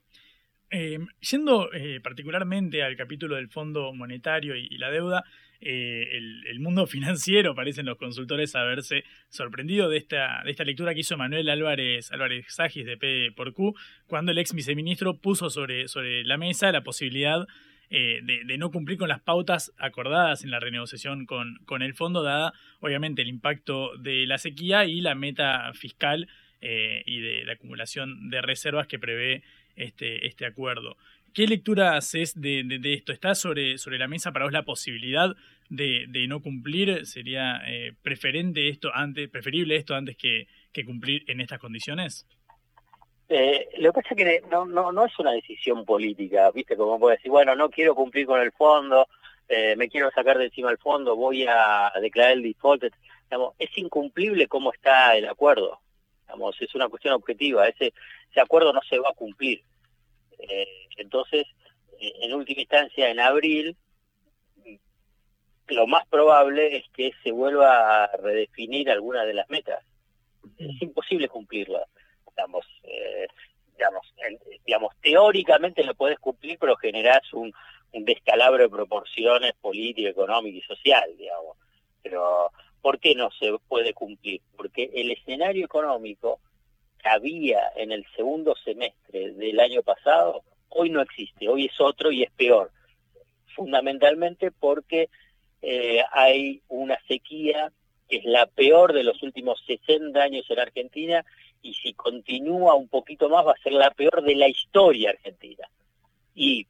Eh, yendo eh, particularmente al capítulo del Fondo Monetario y, la deuda, eh, el, mundo financiero, parecen los consultores haberse sorprendido de esta, de esta lectura que hizo Manuel Álvarez, Álvarez Sagis de P por Q, cuando el ex viceministro puso sobre, sobre la mesa la posibilidad de, no cumplir con las pautas acordadas en la renegociación con, con el fondo, dada obviamente el impacto de la sequía y la meta fiscal y de la acumulación de reservas que prevé este, este acuerdo. ¿Qué lectura haces de, esto? ¿Está sobre, sobre la mesa para vos la posibilidad de, no cumplir? ¿Sería eh, preferente esto antes, preferible esto antes que, cumplir en estas condiciones? Eh, lo que pasa es que no, no, no es una decisión política, ¿viste? Como puede decir, bueno, no quiero cumplir con el fondo, eh, me quiero sacar de encima el fondo, voy a declarar el default. es incumplible cómo está el acuerdo. es una cuestión objetiva. Ese acuerdo no se va a cumplir. Eh, entonces, eh, en última instancia, en abril, lo más probable es que se vuelva a redefinir algunas de las metas. Es imposible cumplirlas. Digamos, eh, digamos, digamos, teóricamente lo puedes cumplir, pero generás un, un descalabro de proporciones político, económico y social, digamos. Pero, ¿por qué no se puede cumplir? Porque el escenario económico había en el segundo semestre del año pasado, hoy no existe, hoy es otro y es peor. Fundamentalmente porque eh, hay una sequía que es la peor de los últimos 60 años en Argentina y si continúa un poquito más va a ser la peor de la historia argentina. Y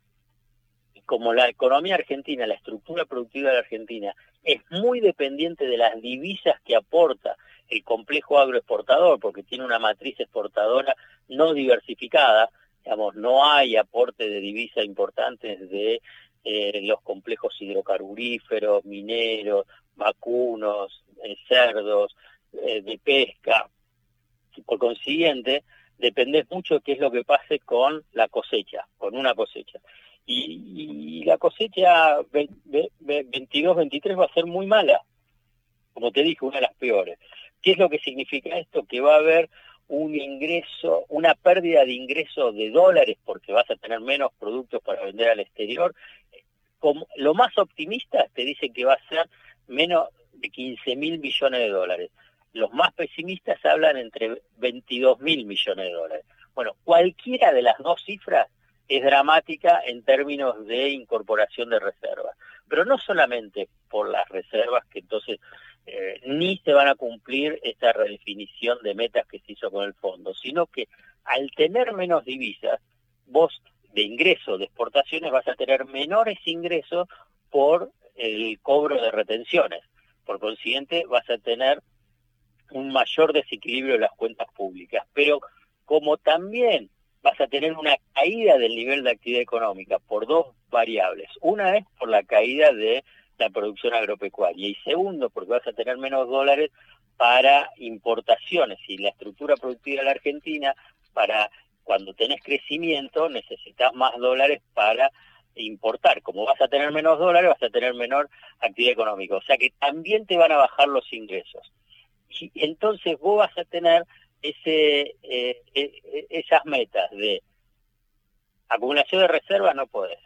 como la economía argentina, la estructura productiva de la Argentina es muy dependiente de las divisas que aporta el complejo agroexportador, porque tiene una matriz exportadora no diversificada, digamos, no hay aporte de divisas importantes de eh, los complejos hidrocarburíferos, mineros, vacunos, eh, cerdos, eh, de pesca. Por consiguiente, depende mucho de qué es lo que pase con la cosecha, con una cosecha. Y, la cosecha 22-23 va a ser muy mala, como te dije, una de las peores. ¿Qué es lo que significa esto? Que va a haber un ingreso, una pérdida de ingresos de dólares porque vas a tener menos productos para vender al exterior como, lo más optimista te dicen que va a ser menos de 15 mil millones de dólares. Los más pesimistas hablan entre 22 mil millones de dólares. Bueno, cualquiera de las dos cifras es dramática en términos de incorporación de reservas. Pero no solamente por las reservas que entonces eh, ni se van a cumplir esta redefinición de metas que se hizo con el fondo, sino que al tener menos divisas, vos de ingresos de exportaciones vas a tener menores ingresos por el cobro de retenciones. Por consiguiente, vas a tener un mayor desequilibrio de las cuentas públicas. Pero como también vas a tener una caída del nivel de actividad económica por dos variables. Una es por la caída de la producción agropecuaria y segundo porque vas a tener menos dólares para importaciones y la estructura productiva de la Argentina para cuando tenés crecimiento necesitas más dólares para importar. Como vas a tener menos dólares, vas a tener menor actividad económica. O sea que también te van a bajar los ingresos. Y entonces vos vas a tener ese, eh, e, e, esas metas de acumulación de reservas no podés,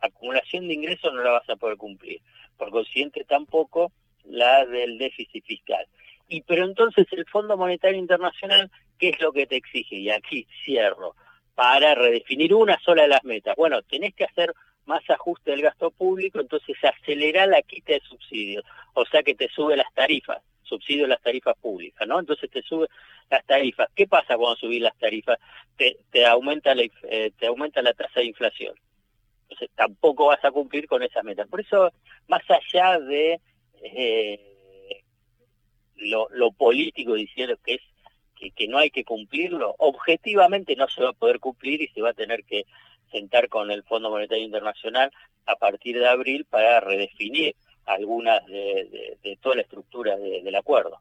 acumulación de ingresos no la vas a poder cumplir, por consiguiente tampoco la del déficit fiscal. Y pero entonces el Fondo Monetario Internacional, ¿qué es lo que te exige? Y aquí cierro, para redefinir una sola de las metas. Bueno, tenés que hacer más ajuste del gasto público, entonces acelera la quita de subsidios, o sea que te sube las tarifas, subsidio de las tarifas públicas, ¿no? Entonces te sube las tarifas. ¿Qué pasa cuando subís las tarifas? Te, aumenta la, eh, te aumenta la tasa de inflación. Entonces tampoco vas a cumplir con esa meta. Por eso, más allá de eh, lo, político diciendo que es que, no hay que cumplirlo, objetivamente no se va a poder cumplir y se va a tener que sentar con el Fondo Monetario Internacional a partir de abril para redefinir algunas de, toda la estructura del acuerdo.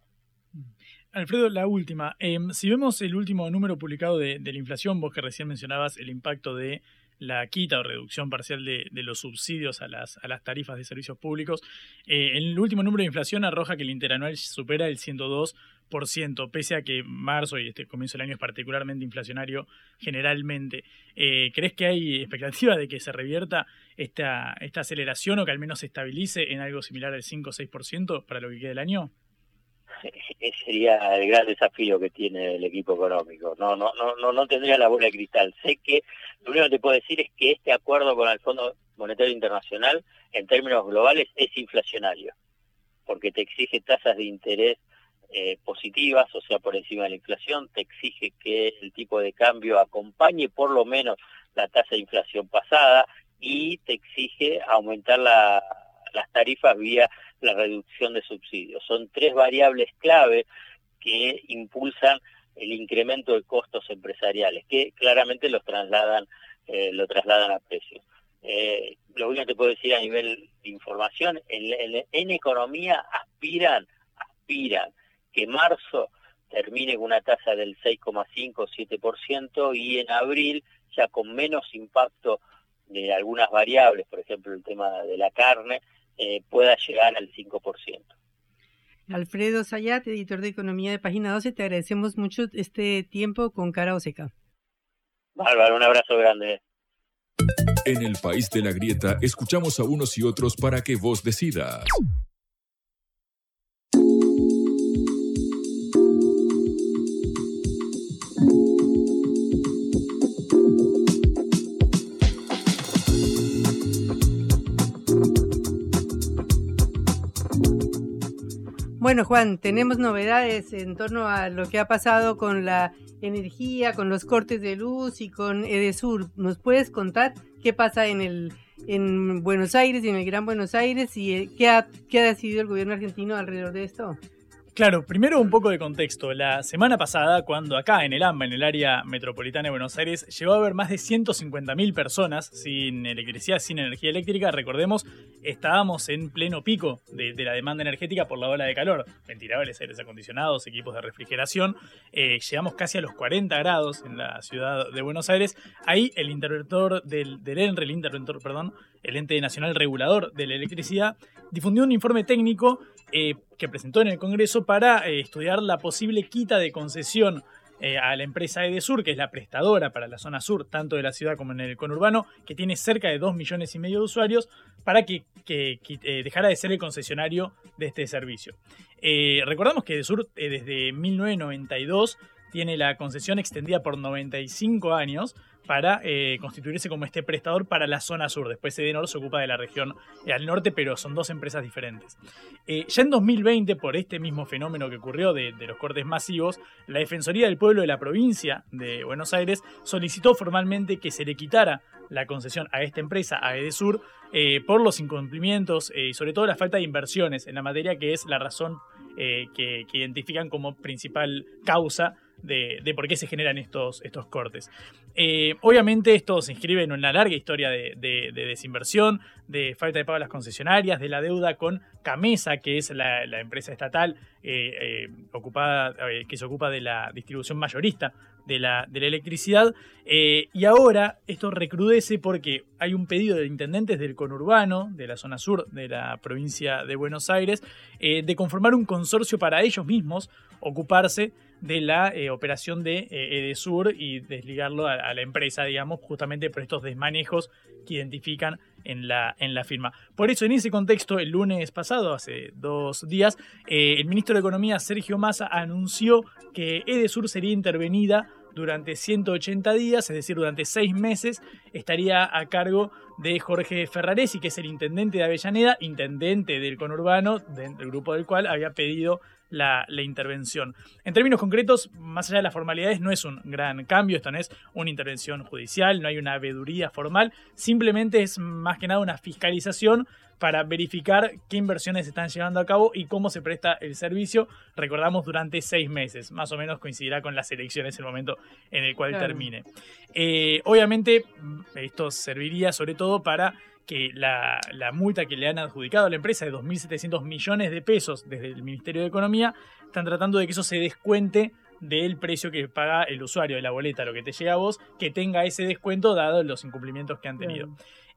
Alfredo, la última. Em, si vemos el último número publicado de, la inflación, vos que recién mencionabas el impacto de la quita o reducción parcial de, los subsidios a las, a las, tarifas de servicios públicos. Eh, el último número de inflación arroja que el interanual supera el 102%, pese a que marzo y este comienzo del año es particularmente inflacionario generalmente. Eh, ¿Crees que hay expectativa de que se revierta esta, esta aceleración o que al menos se estabilice en algo similar al 5 o 6% para lo que queda del año? ese sería el gran desafío que tiene el equipo económico. No, no, no, no, no tendría la bola de cristal. Sé que lo único que te puedo decir es que este acuerdo con el Fondo Monetario Internacional, en términos globales, es inflacionario, porque te exige tasas de interés eh, positivas, o sea, por encima de la inflación, te exige que el tipo de cambio acompañe por lo menos la tasa de inflación pasada y te exige aumentar la, las tarifas vía la reducción de subsidios. Son tres variables clave que impulsan el incremento de costos empresariales, que claramente los trasladan, eh, lo trasladan a precios. Eh, lo único que te puedo decir a nivel de información, en, en economía aspiran, aspiran que marzo termine con una tasa del 6,5-7% y en abril ya con menos impacto de algunas variables, por ejemplo el tema de la carne, eh, pueda llegar al 5%. Alfredo Sayat, editor de Economía de Página 12, te agradecemos mucho este tiempo con cara o seca. Bárbaro, un abrazo grande. En el país de la grieta escuchamos a unos y otros para que vos decidas. Bueno, Juan, tenemos novedades en torno a lo que ha pasado con la energía, con los cortes de luz y con Edesur. ¿Nos puedes contar qué pasa en el en Buenos Aires y en el Gran Buenos Aires y eh, qué ha, qué ha decidido el gobierno argentino alrededor de esto? Claro, primero un poco de contexto. La semana pasada, cuando acá en el AMBA, en el área metropolitana de Buenos Aires, llegó a haber más de 150.000 personas sin electricidad, sin energía eléctrica, recordemos, estábamos en pleno pico de, la demanda energética por la ola de calor. Ventiladores, aires acondicionados, equipos de refrigeración. Eh, llegamos casi a los 40 grados en la ciudad de Buenos Aires. Ahí el interventor del, del ENRE, el interventor, perdón, el ente nacional regulador de la electricidad, difundió un informe técnico eh, que presentó en el Congreso para eh, estudiar la posible quita de concesión eh, a la empresa Edesur, que es la prestadora para la zona sur, tanto de la ciudad como en el conurbano, que tiene cerca de 2 millones y medio de usuarios, para que, dejara de ser el concesionario de este servicio. recordamos que Edesur desde 1992 tiene la concesión extendida por 95 años para eh, constituirse como este prestador para la zona sur. Después Edenor se ocupa de la región eh, al norte, pero son dos empresas diferentes. Eh, ya en 2020, por este mismo fenómeno que ocurrió de, los cortes masivos, la Defensoría del Pueblo de la provincia de Buenos Aires solicitó formalmente que se le quitara la concesión a esta empresa, a Edesur, por los incumplimientos y sobre todo la falta de inversiones en la materia, que es la razón que identifican como principal causa de, por qué se generan estos, estos cortes. Eh, obviamente esto se inscribe en una larga historia de, desinversión, de falta de pago a las concesionarias, de la deuda con Camesa, que es la, empresa estatal eh, eh, ocupada, que se ocupa de la distribución mayorista de la, de la electricidad. y ahora esto recrudece porque hay un pedido de intendentes del conurbano, de la zona sur de la provincia de Buenos Aires, de conformar un consorcio para ellos mismos ocuparse de la eh, operación de eh, Edesur y desligarlo a, la empresa, digamos, justamente por estos desmanejos que identifican en la, en la firma. Por eso, en ese contexto, el lunes pasado, hace dos días, eh, el ministro de Economía, Sergio Massa, anunció que Edesur sería intervenida durante 180 días, es decir, durante seis meses, estaría a cargo de Jorge Ferraresi, que es el intendente de Avellaneda, intendente del conurbano, del grupo del cual había pedido la, intervención. En términos concretos, más allá de las formalidades, no es un gran cambio, esto no es una intervención judicial, no hay una veeduría formal, simplemente es más que nada una fiscalización para verificar qué inversiones se están llevando a cabo y cómo se presta el servicio, recordamos, durante seis meses, más o menos coincidirá con las elecciones el momento en el cual termine. Eh, obviamente, esto serviría sobre todo para que la, multa que le han adjudicado a la empresa de 2.700 millones de pesos desde el Ministerio de Economía, están tratando de que eso se descuente del precio que paga el usuario de la boleta, lo que te llega a vos, que tenga ese descuento dado los incumplimientos que han tenido.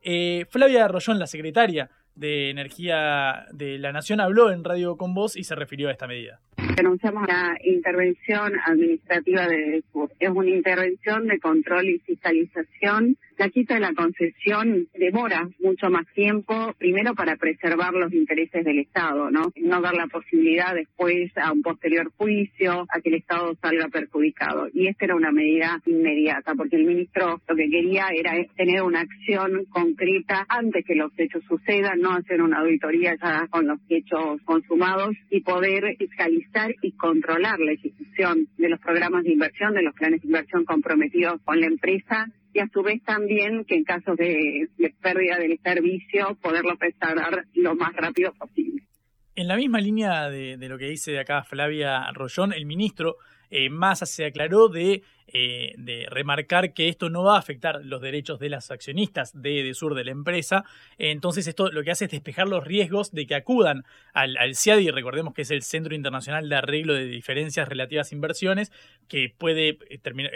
Eh, Flavia Arroyón, la secretaria de Energía de la Nación, habló en Radio con Vos y se refirió a esta medida. Denunciamos la intervención administrativa de Es una intervención de control y fiscalización la quita de la concesión demora mucho más tiempo, primero para preservar los intereses del Estado, ¿no? No dar la posibilidad después a un posterior juicio a que el Estado salga perjudicado. Y esta era una medida inmediata, porque el ministro lo que quería era tener una acción concreta antes que los hechos sucedan, no hacer una auditoría ya con los hechos consumados y poder fiscalizar y controlar la ejecución de los programas de inversión, de los planes de inversión comprometidos con la empresa y a su vez también que en caso de, pérdida del servicio poderlo restaurar lo más rápido posible. En la misma línea de, lo que dice acá Flavia Rollón, el ministro eh, Massa se aclaró de, eh, de, remarcar que esto no va a afectar los derechos de las accionistas de, Sur de la empresa. entonces esto lo que hace es despejar los riesgos de que acudan al, al CIADI, recordemos que es el Centro Internacional de Arreglo de Diferencias Relativas a Inversiones, que puede eh, terminar,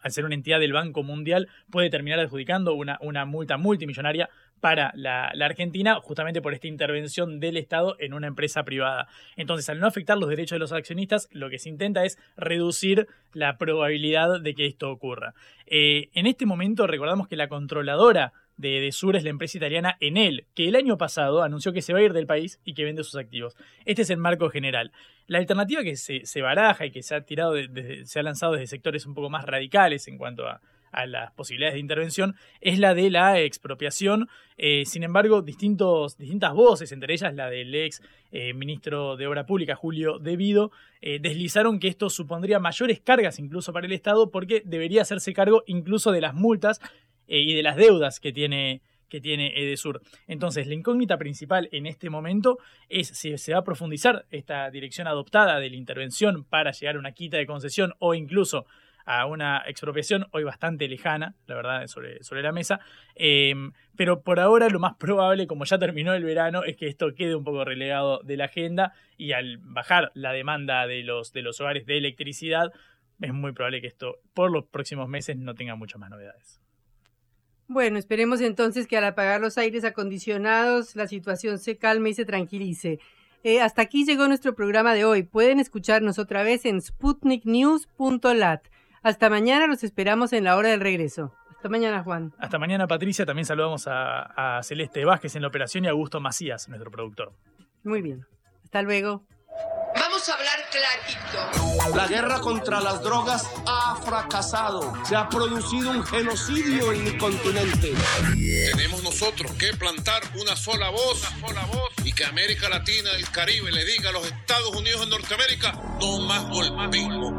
al ser una entidad del Banco Mundial, puede terminar adjudicando una, una multa multimillonaria para la, Argentina justamente por esta intervención del Estado en una empresa privada. Entonces, al no afectar los derechos de los accionistas, lo que se intenta es reducir la probabilidad de que esto ocurra. Eh, en este momento recordamos que la controladora de, Sur es la empresa italiana Enel, que el año pasado anunció que se va a ir del país y que vende sus activos. Este es el marco general. La alternativa que se, baraja y que se ha tirado, se ha lanzado desde sectores un poco más radicales en cuanto a, a las posibilidades de intervención es la de la expropiación. Eh, sin embargo, distintos, distintas voces, entre ellas la del ex eh, ministro de Obra Pública, Julio Devido, eh, deslizaron que esto supondría mayores cargas incluso para el Estado porque debería hacerse cargo incluso de las multas y de las deudas que tiene que tiene Edesur. Entonces, la incógnita principal en este momento es si se va a profundizar esta dirección adoptada de la intervención para llegar a una quita de concesión o incluso a una expropiación hoy bastante lejana, la verdad, sobre, sobre la mesa. Em, pero por ahora lo más probable, como ya terminó el verano, es que esto quede un poco relegado de la agenda y al bajar la demanda de los, de los hogares de electricidad, es muy probable que esto por los próximos meses no tenga muchas más novedades. Bueno, esperemos entonces que al apagar los aires acondicionados la situación se calme y se tranquilice. Eh, hasta aquí llegó nuestro programa de hoy. Pueden escucharnos otra vez en sputniknews.lat. Hasta mañana, los esperamos en la hora del regreso. Hasta mañana, Juan. Hasta mañana, Patricia. También saludamos a, Celeste Vázquez en la operación y a Augusto Macías, nuestro productor. Muy bien. Hasta luego. Vamos a hablar clarito. La guerra contra las drogas ha fracasado. Se ha producido un genocidio en mi continente. Tenemos nosotros que plantar una sola voz, una sola voz y que América Latina y el Caribe le diga a los Estados Unidos de Norteamérica no más golpismo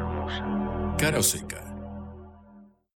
Cara seca.